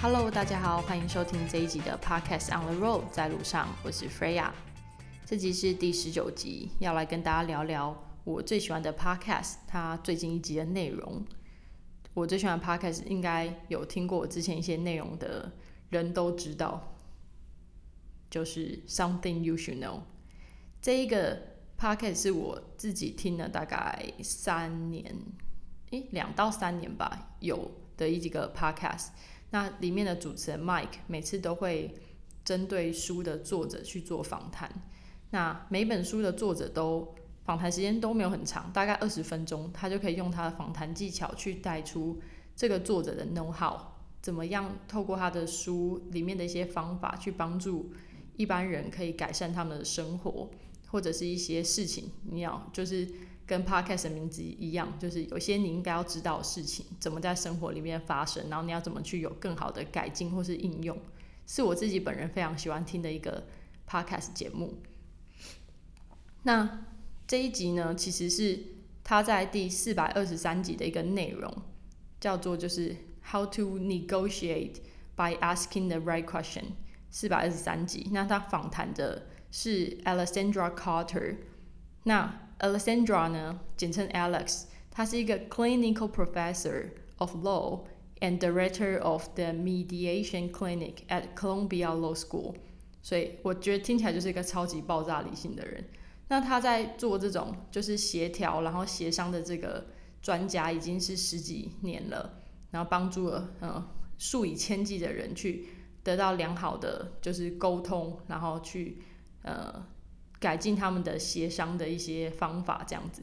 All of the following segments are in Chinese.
Hello，大家好，欢迎收听这一集的 Podcast on the Road，在路上，我是 Freya。这集是第十九集，要来跟大家聊聊我最喜欢的 Podcast，它最近一集的内容。我最喜欢的 Podcast，应该有听过我之前一些内容的人都知道，就是 Something You Should Know。这一个 Podcast 是我自己听了大概三年，诶，两到三年吧，有的一几个 Podcast。那里面的主持人 Mike 每次都会针对书的作者去做访谈。那每本书的作者都访谈时间都没有很长，大概二十分钟，他就可以用他的访谈技巧去带出这个作者的 know how，怎么样透过他的书里面的一些方法去帮助一般人可以改善他们的生活，或者是一些事情，你要就是。跟 podcast 的名字一样，就是有些你应该要知道的事情，怎么在生活里面发生，然后你要怎么去有更好的改进或是应用，是我自己本人非常喜欢听的一个 podcast 节目。那这一集呢，其实是他在第四百二十三集的一个内容，叫做就是 How to negotiate by asking the right question。四百二十三集，那他访谈的是 Alexandra Carter，那。Alexandra 呢，简称 Alex，他是一个 clinical professor of law and director of the mediation clinic at Columbia Law School。所以我觉得听起来就是一个超级爆炸理性的人。那他在做这种就是协调然后协商的这个专家已经是十几年了，然后帮助了嗯数以千计的人去得到良好的就是沟通，然后去呃。改进他们的协商的一些方法，这样子，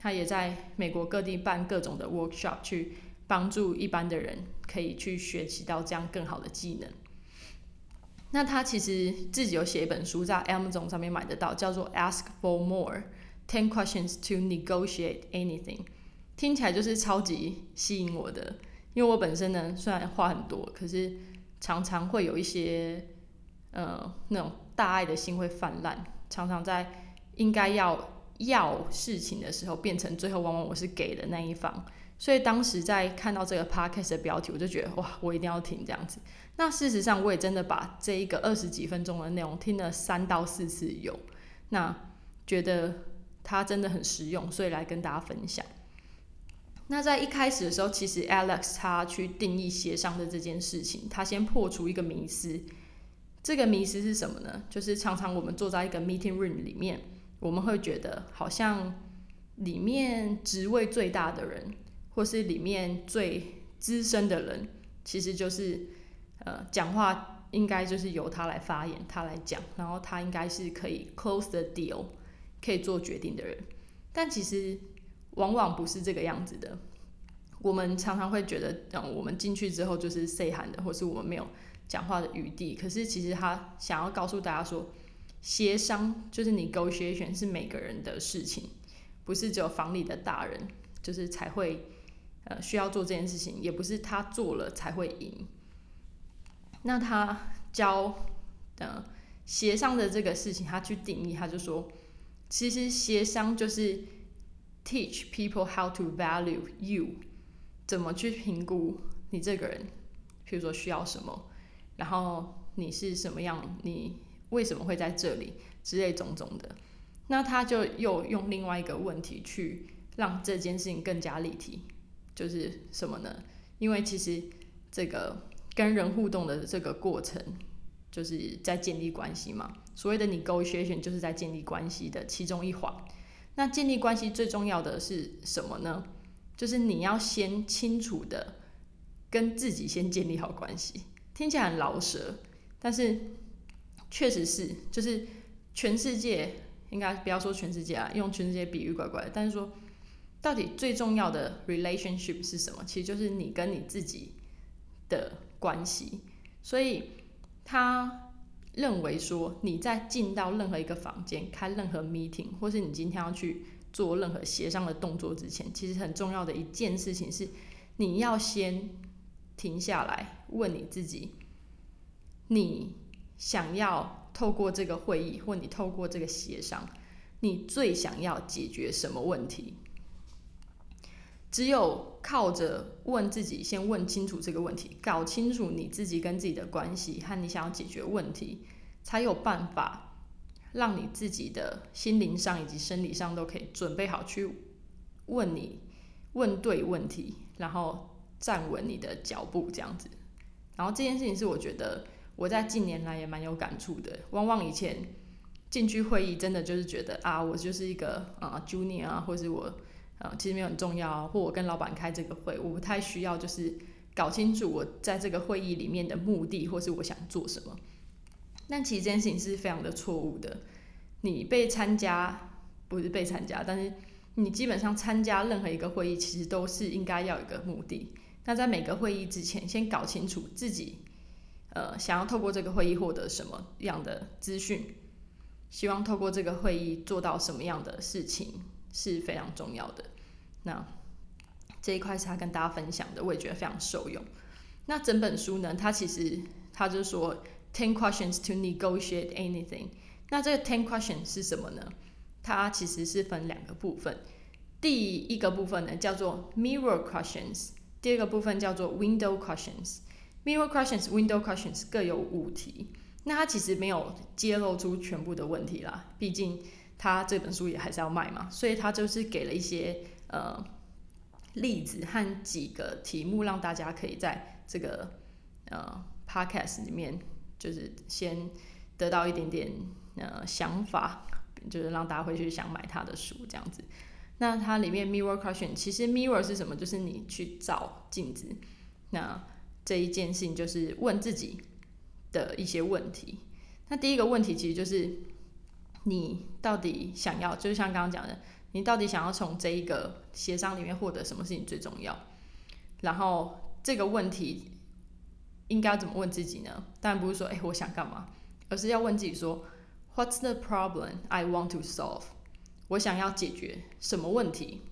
他也在美国各地办各种的 workshop，去帮助一般的人可以去学习到这样更好的技能。那他其实自己有写一本书，在 Amazon 上面买得到，叫做 Ask for More: Ten Questions to Negotiate Anything。听起来就是超级吸引我的，因为我本身呢虽然话很多，可是常常会有一些呃那种大爱的心会泛滥。常常在应该要要事情的时候，变成最后往往我是给的那一方。所以当时在看到这个 podcast 的标题，我就觉得哇，我一定要听这样子。那事实上，我也真的把这一个二十几分钟的内容听了三到四次有。那觉得它真的很实用，所以来跟大家分享。那在一开始的时候，其实 Alex 他去定义协商的这件事情，他先破除一个迷思。这个迷思是什么呢？就是常常我们坐在一个 meeting room 里面，我们会觉得好像里面职位最大的人，或是里面最资深的人，其实就是呃讲话应该就是由他来发言，他来讲，然后他应该是可以 close the deal，可以做决定的人。但其实往往不是这个样子的。我们常常会觉得，嗯，我们进去之后就是 say 喊的，或是我们没有。讲话的余地，可是其实他想要告诉大家说，协商就是你 negotiation 是每个人的事情，不是只有房里的大人就是才会呃需要做这件事情，也不是他做了才会赢。那他教的协商的这个事情，他去定义，他就说，其实协商就是 teach people how to value you，怎么去评估你这个人，譬如说需要什么。然后你是什么样？你为什么会在这里？之类种种的，那他就又用另外一个问题去让这件事情更加立体，就是什么呢？因为其实这个跟人互动的这个过程，就是在建立关系嘛。所谓的 negotiation 就是在建立关系的其中一环。那建立关系最重要的是什么呢？就是你要先清楚的跟自己先建立好关系。听起来很老舍，但是确实是，就是全世界应该不要说全世界啊，用全世界比喻怪怪的。但是说，到底最重要的 relationship 是什么？其实就是你跟你自己的关系。所以他认为说，你在进到任何一个房间、开任何 meeting，或是你今天要去做任何协商的动作之前，其实很重要的一件事情是，你要先。停下来，问你自己：你想要透过这个会议或你透过这个协商，你最想要解决什么问题？只有靠着问自己，先问清楚这个问题，搞清楚你自己跟自己的关系和你想要解决问题，才有办法让你自己的心灵上以及生理上都可以准备好去问你问对问题，然后站稳你的脚步这样子。然后这件事情是我觉得我在近年来也蛮有感触的。往往以前进去会议，真的就是觉得啊，我就是一个啊 junior 啊，或是我。呃，其实没有很重要，或我跟老板开这个会，我不太需要就是搞清楚我在这个会议里面的目的，或是我想做什么。但其实这件事情是非常的错误的。你被参加不是被参加，但是你基本上参加任何一个会议，其实都是应该要有一个目的。那在每个会议之前，先搞清楚自己呃想要透过这个会议获得什么样的资讯，希望透过这个会议做到什么样的事情。是非常重要的。那这一块是他跟大家分享的，我也觉得非常受用。那整本书呢，它其实他就说 ten questions to negotiate anything。那这个 ten questions 是什么呢？它其实是分两个部分。第一个部分呢叫做 mirror questions，第二个部分叫做 window questions。mirror questions、window questions 各有五题。那它其实没有揭露出全部的问题啦，毕竟。他这本书也还是要卖嘛，所以他就是给了一些呃例子和几个题目，让大家可以在这个呃 podcast 里面，就是先得到一点点呃想法，就是让大家回去想买他的书这样子。那它里面 mirror question，其实 mirror 是什么？就是你去照镜子。那这一件事情就是问自己的一些问题。那第一个问题其实就是。你到底想要，就是像刚刚讲的，你到底想要从这一个协商里面获得什么事情最重要？然后这个问题应该怎么问自己呢？当然不是说，哎，我想干嘛，而是要问自己说，What's the problem I want to solve？我想要解决什么问题？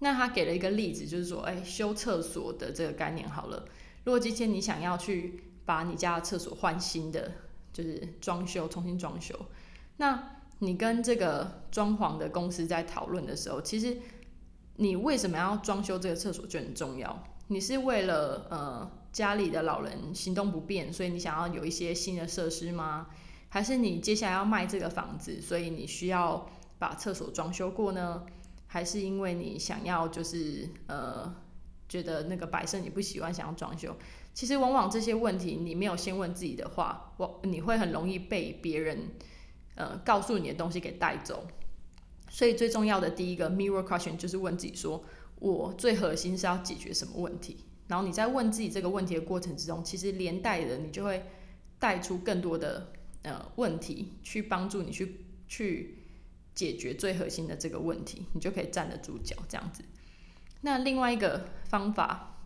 那他给了一个例子，就是说，哎，修厕所的这个概念好了。如果今天你想要去把你家的厕所换新的，就是装修，重新装修。那你跟这个装潢的公司在讨论的时候，其实你为什么要装修这个厕所就很重要。你是为了呃家里的老人行动不便，所以你想要有一些新的设施吗？还是你接下来要卖这个房子，所以你需要把厕所装修过呢？还是因为你想要就是呃觉得那个摆设你不喜欢，想要装修？其实往往这些问题你没有先问自己的话，我你会很容易被别人。呃，告诉你的东西给带走，所以最重要的第一个 mirror question 就是问自己说，我最核心是要解决什么问题？然后你在问自己这个问题的过程之中，其实连带的你就会带出更多的呃问题，去帮助你去去解决最核心的这个问题，你就可以站得住脚这样子。那另外一个方法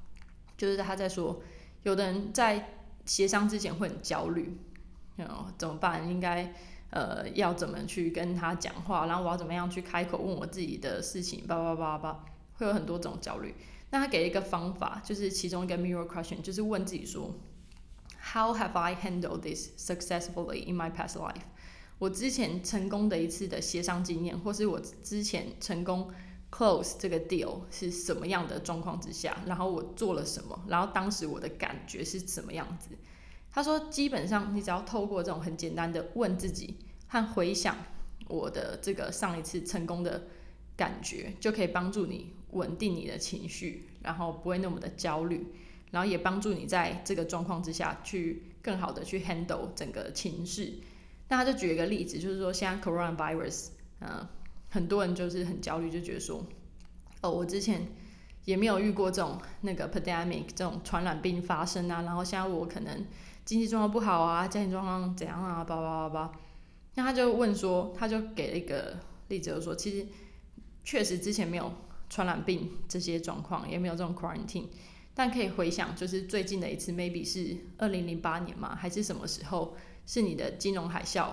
就是他在说，有的人在协商之前会很焦虑，嗯，怎么办？应该。呃，要怎么去跟他讲话，然后我要怎么样去开口问我自己的事情，叭叭叭叭，会有很多种焦虑。那他给一个方法，就是其中一个 mirror question，就是问自己说，How have I handled this successfully in my past life？我之前成功的一次的协商经验，或是我之前成功 close 这个 deal 是什么样的状况之下，然后我做了什么，然后当时我的感觉是什么样子？他说：“基本上，你只要透过这种很简单的问自己和回想我的这个上一次成功的感觉，就可以帮助你稳定你的情绪，然后不会那么的焦虑，然后也帮助你在这个状况之下去更好的去 handle 整个情绪。那他就举一个例子，就是说现在 coronavirus，嗯，很多人就是很焦虑，就觉得说，哦，我之前也没有遇过这种那个 pandemic 这种传染病发生啊，然后现在我可能。”经济状况不好啊，家庭状况怎样啊？叭叭叭叭。那他就问说，他就给了一个例子，就说其实确实之前没有传染病这些状况，也没有这种 quarantine，但可以回想，就是最近的一次，maybe 是二零零八年嘛，还是什么时候？是你的金融海啸，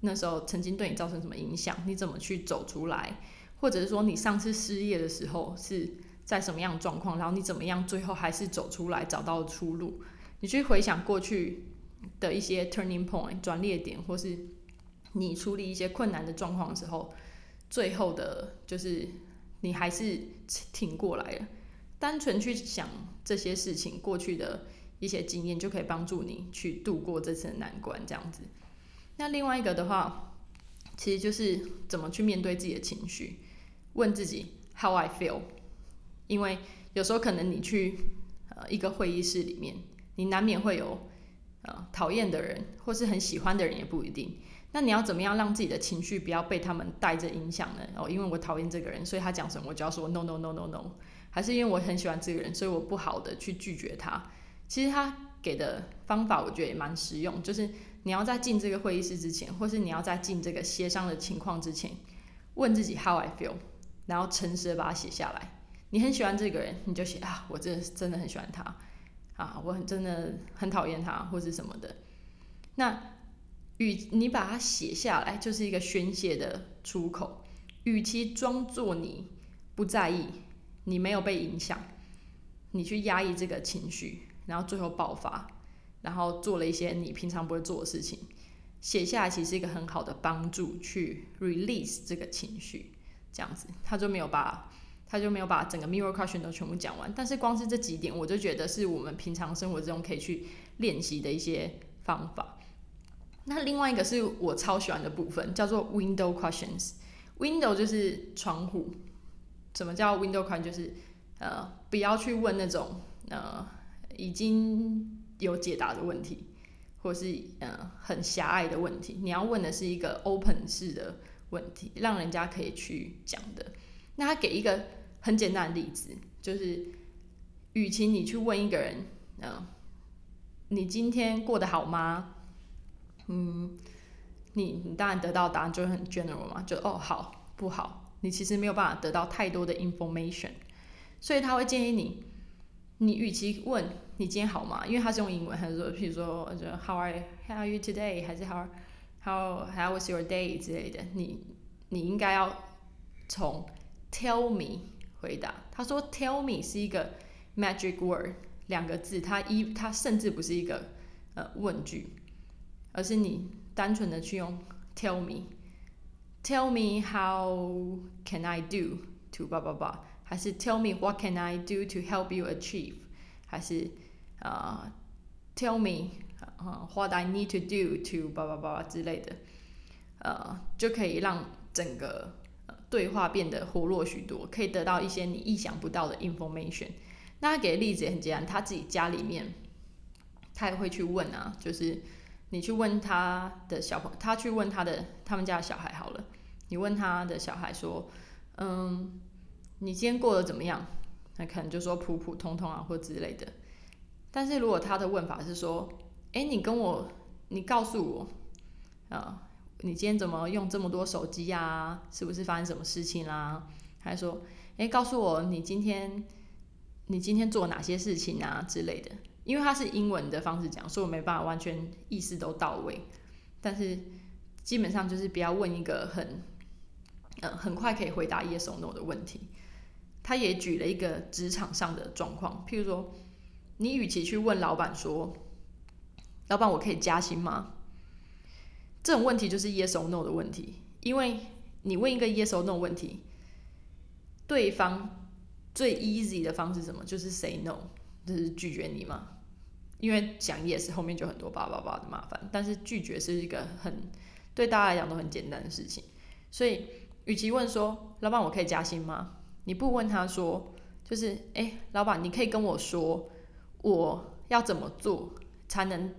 那时候曾经对你造成什么影响？你怎么去走出来？或者是说你上次失业的时候是在什么样状况？然后你怎么样最后还是走出来，找到出路？你去回想过去，的一些 turning point 转捩点，或是你处理一些困难的状况时候，最后的就是你还是挺过来了。单纯去想这些事情，过去的一些经验就可以帮助你去度过这次难关。这样子，那另外一个的话，其实就是怎么去面对自己的情绪，问自己 How I feel。因为有时候可能你去呃一个会议室里面，你难免会有呃讨厌的人，或是很喜欢的人也不一定。那你要怎么样让自己的情绪不要被他们带着影响呢？哦，因为我讨厌这个人，所以他讲什么我就要说 No No No No No。还是因为我很喜欢这个人，所以我不好的去拒绝他。其实他给的方法我觉得也蛮实用，就是你要在进这个会议室之前，或是你要在进这个协商的情况之前，问自己 How I feel，然后诚实的把它写下来。你很喜欢这个人，你就写啊，我真的真的很喜欢他啊，我很真的很讨厌他，或是什么的。那与你把它写下来，就是一个宣泄的出口。与其装作你不在意。你没有被影响，你去压抑这个情绪，然后最后爆发，然后做了一些你平常不会做的事情，写下来其实是一个很好的帮助，去 release 这个情绪，这样子他就没有把他就没有把整个 mirror question 都全部讲完，但是光是这几点，我就觉得是我们平常生活中可以去练习的一些方法。那另外一个是我超喜欢的部分，叫做 window questions。window 就是窗户。什么叫 window question？就是呃，不要去问那种呃已经有解答的问题，或是呃很狭隘的问题。你要问的是一个 open 式的问题，让人家可以去讲的。那他给一个很简单的例子，就是与其你去问一个人，嗯，你今天过得好吗？嗯，你你当然得到答案就是很 general 嘛，就哦好不好。你其实没有办法得到太多的 information，所以他会建议你，你与其问你今天好吗？因为他是用英文，还是说，譬如说，就 How are How are you today？还是 How How How was your day 之类的，你你应该要从 Tell me 回答。他说 Tell me 是一个 magic word 两个字，它一它甚至不是一个呃问句，而是你单纯的去用 Tell me。Tell me how can I do to 叭叭叭，还是 Tell me what can I do to help you achieve，还是啊 Tell me 啊 what I need to do to 叭叭叭之类的，呃，就可以让整个对话变得活络许多，可以得到一些你意想不到的 information。那他给的例子也很简单，他自己家里面，他也会去问啊，就是。你去问他的小朋，他去问他的他们家的小孩好了。你问他的小孩说：“嗯，你今天过得怎么样？”那可能就说普普通通啊，或之类的。但是如果他的问法是说：“哎，你跟我，你告诉我，啊，你今天怎么用这么多手机啊？是不是发生什么事情啦？”还说：“哎，告诉我你今天，你今天做哪些事情啊？”之类的。因为他是英文的方式讲，所以我没办法完全意思都到位。但是基本上就是不要问一个很，呃，很快可以回答 yes or no 的问题。他也举了一个职场上的状况，譬如说，你与其去问老板说，老板我可以加薪吗？这种问题就是 yes or no 的问题，因为你问一个 yes or no 问题，对方最 easy 的方式什么？就是 say no。就是拒绝你嘛，因为讲 yes 后面就很多叭叭叭的麻烦，但是拒绝是一个很对大家来讲都很简单的事情，所以与其问说老板我可以加薪吗？你不问他说就是哎老板你可以跟我说我要怎么做才能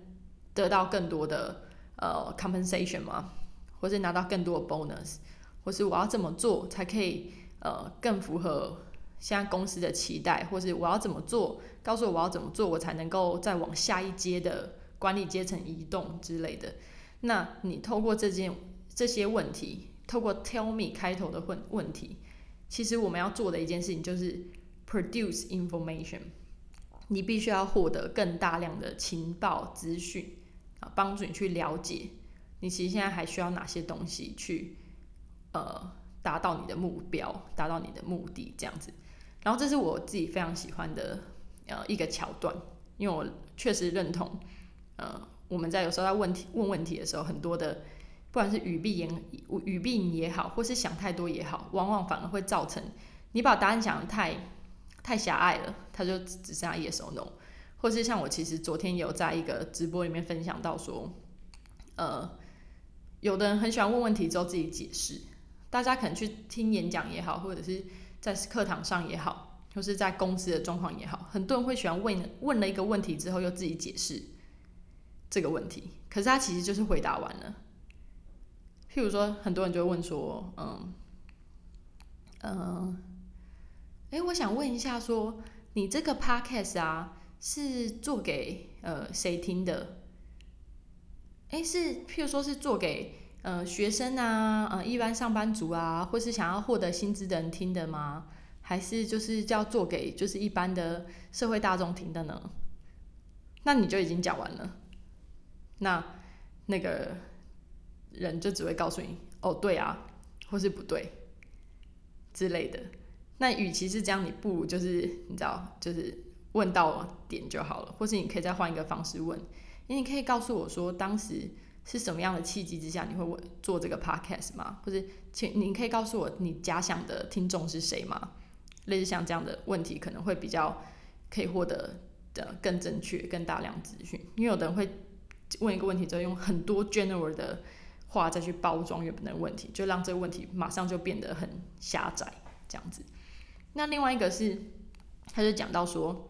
得到更多的呃 compensation 吗？或是拿到更多的 bonus，或是我要怎么做才可以呃更符合？现在公司的期待，或是我要怎么做，告诉我我要怎么做，我才能够再往下一阶的管理阶层移动之类的。那你透过这件这些问题，透过 tell me 开头的问问题，其实我们要做的一件事情就是 produce information。你必须要获得更大量的情报资讯啊，帮助你去了解你其实现在还需要哪些东西去呃达到你的目标，达到你的目的这样子。然后这是我自己非常喜欢的呃一个桥段，因为我确实认同，呃，我们在有时候在问题问问题的时候，很多的不管是语病言语病也好，或是想太多也好，往往反而会造成你把答案想的太太狭隘了，它就只剩下 yes or no。或是像我其实昨天有在一个直播里面分享到说，呃，有的人很喜欢问问题之后自己解释，大家可能去听演讲也好，或者是在课堂上也好，或是在公司的状况也好，很多人会喜欢问问了一个问题之后又自己解释这个问题，可是他其实就是回答完了。譬如说，很多人就会问说，嗯，嗯，哎，我想问一下，说你这个 podcast 啊。是做给呃谁听的？哎，是譬如说是做给呃学生啊，呃一般上班族啊，或是想要获得薪资的人听的吗？还是就是叫做给就是一般的社会大众听的呢？那你就已经讲完了，那那个人就只会告诉你哦对啊，或是不对之类的。那与其是这样，你不如就是你知道就是。问到点就好了，或是你可以再换一个方式问。你可以告诉我说，当时是什么样的契机之下你会问做这个 podcast 吗？或者，请你可以告诉我你假想的听众是谁吗？类似像这样的问题，可能会比较可以获得的更正确、更大量资讯。因为有的人会问一个问题之后，用很多 general 的话再去包装原本的问题，就让这个问题马上就变得很狭窄这样子。那另外一个是，他就讲到说。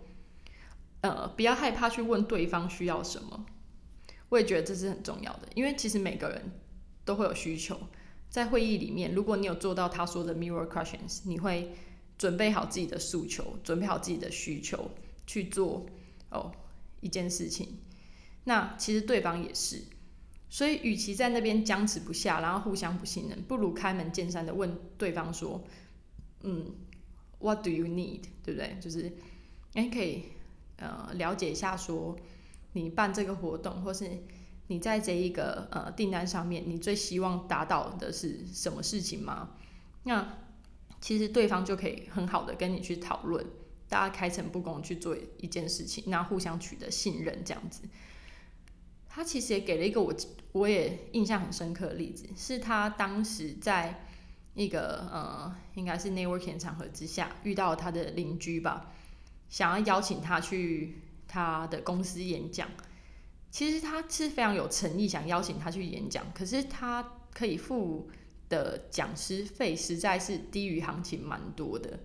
呃，不要害怕去问对方需要什么，我也觉得这是很重要的，因为其实每个人都会有需求。在会议里面，如果你有做到他说的 mirror questions，你会准备好自己的诉求，准备好自己的需求去做哦一件事情。那其实对方也是，所以与其在那边僵持不下，然后互相不信任，不如开门见山的问对方说：“嗯，What do you need？” 对不对？就是，哎，可以。呃，了解一下，说你办这个活动，或是你在这一个呃订单上面，你最希望达到的是什么事情吗？那其实对方就可以很好的跟你去讨论，大家开诚布公去做一件事情，那互相取得信任这样子。他其实也给了一个我我也印象很深刻的例子，是他当时在一个呃应该是 networking 场合之下遇到他的邻居吧。想要邀请他去他的公司演讲，其实他是非常有诚意，想邀请他去演讲。可是他可以付的讲师费实在是低于行情蛮多的。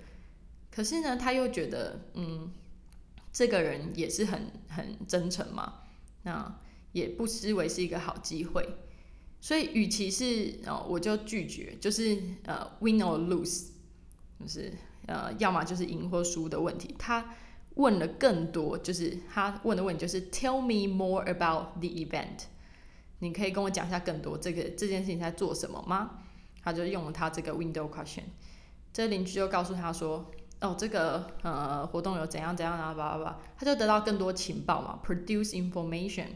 可是呢，他又觉得，嗯，这个人也是很很真诚嘛，那也不失为是一个好机会。所以，与其是哦，我就拒绝，就是呃，win or lose，就是。呃，要么就是赢或输的问题。他问了更多，就是他问的问题就是 Tell me more about the event。你可以跟我讲一下更多这个这件事情在做什么吗？他就用了他这个 window question。这邻居就告诉他说：“哦，这个呃活动有怎样怎样啊，叭叭叭。”他就得到更多情报嘛，produce information，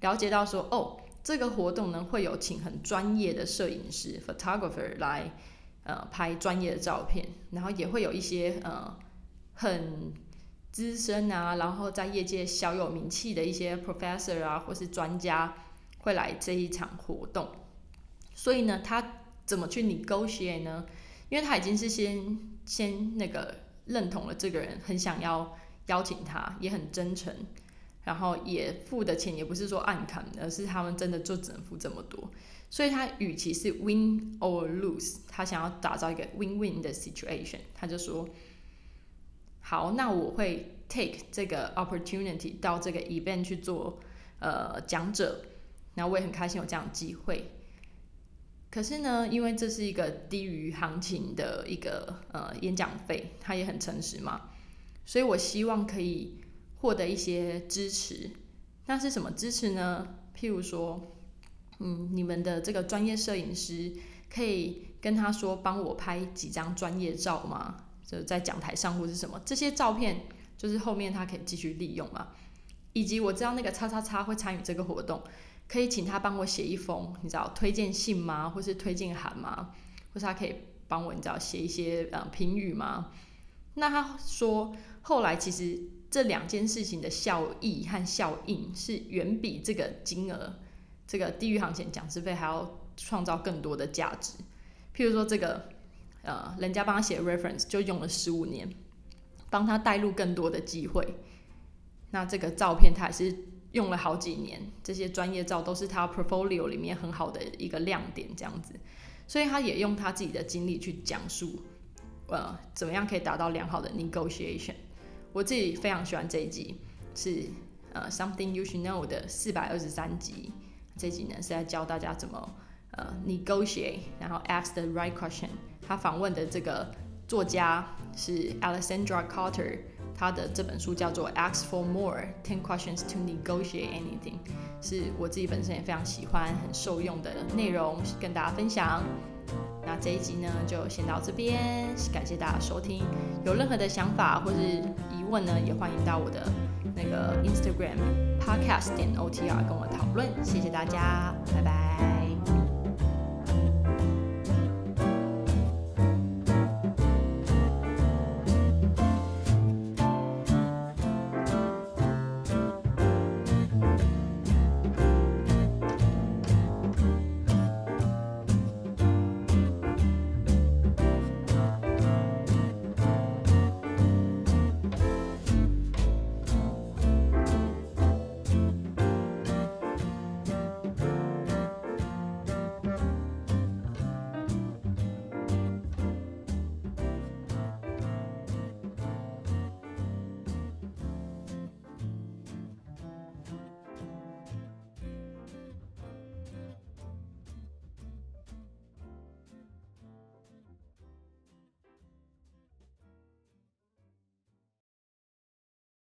了解到说：“哦，这个活动呢会有请很专业的摄影师 photographer 来。”呃，拍专业的照片，然后也会有一些呃很资深啊，然后在业界小有名气的一些 professor 啊，或是专家会来这一场活动。所以呢，他怎么去 negotiate 呢？因为他已经是先先那个认同了这个人，很想要邀请他，也很真诚，然后也付的钱也不是说暗砍，而是他们真的就只能付这么多。所以他与其是 win or lose，他想要打造一个 win-win 的 situation，他就说：好，那我会 take 这个 opportunity 到这个 event 去做呃讲者，然后我也很开心有这样的机会。可是呢，因为这是一个低于行情的一个呃演讲费，他也很诚实嘛，所以我希望可以获得一些支持。那是什么支持呢？譬如说。嗯，你们的这个专业摄影师可以跟他说，帮我拍几张专业照吗？就在讲台上或是什么，这些照片就是后面他可以继续利用嘛。以及我知道那个叉叉叉会参与这个活动，可以请他帮我写一封，你知道推荐信吗？或是推荐函吗？或是他可以帮我，你知道写一些呃评语吗？那他说后来其实。这两件事情的效益和效应是远比这个金额，这个地域行情讲师费还要创造更多的价值。譬如说这个，呃，人家帮他写 reference 就用了十五年，帮他带入更多的机会。那这个照片他也是用了好几年，这些专业照都是他 portfolio 里面很好的一个亮点，这样子。所以他也用他自己的经历去讲述，呃，怎么样可以达到良好的 negotiation。我自己非常喜欢这一集，是呃 Something You Should Know 的四百二十三集。这集呢是在教大家怎么呃 negotiate，然后 ask the right question。他访问的这个作家是 Alexandra Carter，他的这本书叫做 Ask for More: Ten Questions to Negotiate Anything，是我自己本身也非常喜欢、很受用的内容，跟大家分享。那这一集呢，就先到这边，感谢大家收听。有任何的想法或是疑问呢，也欢迎到我的那个 Instagram podcast 点 OTR 跟我讨论。谢谢大家，拜拜。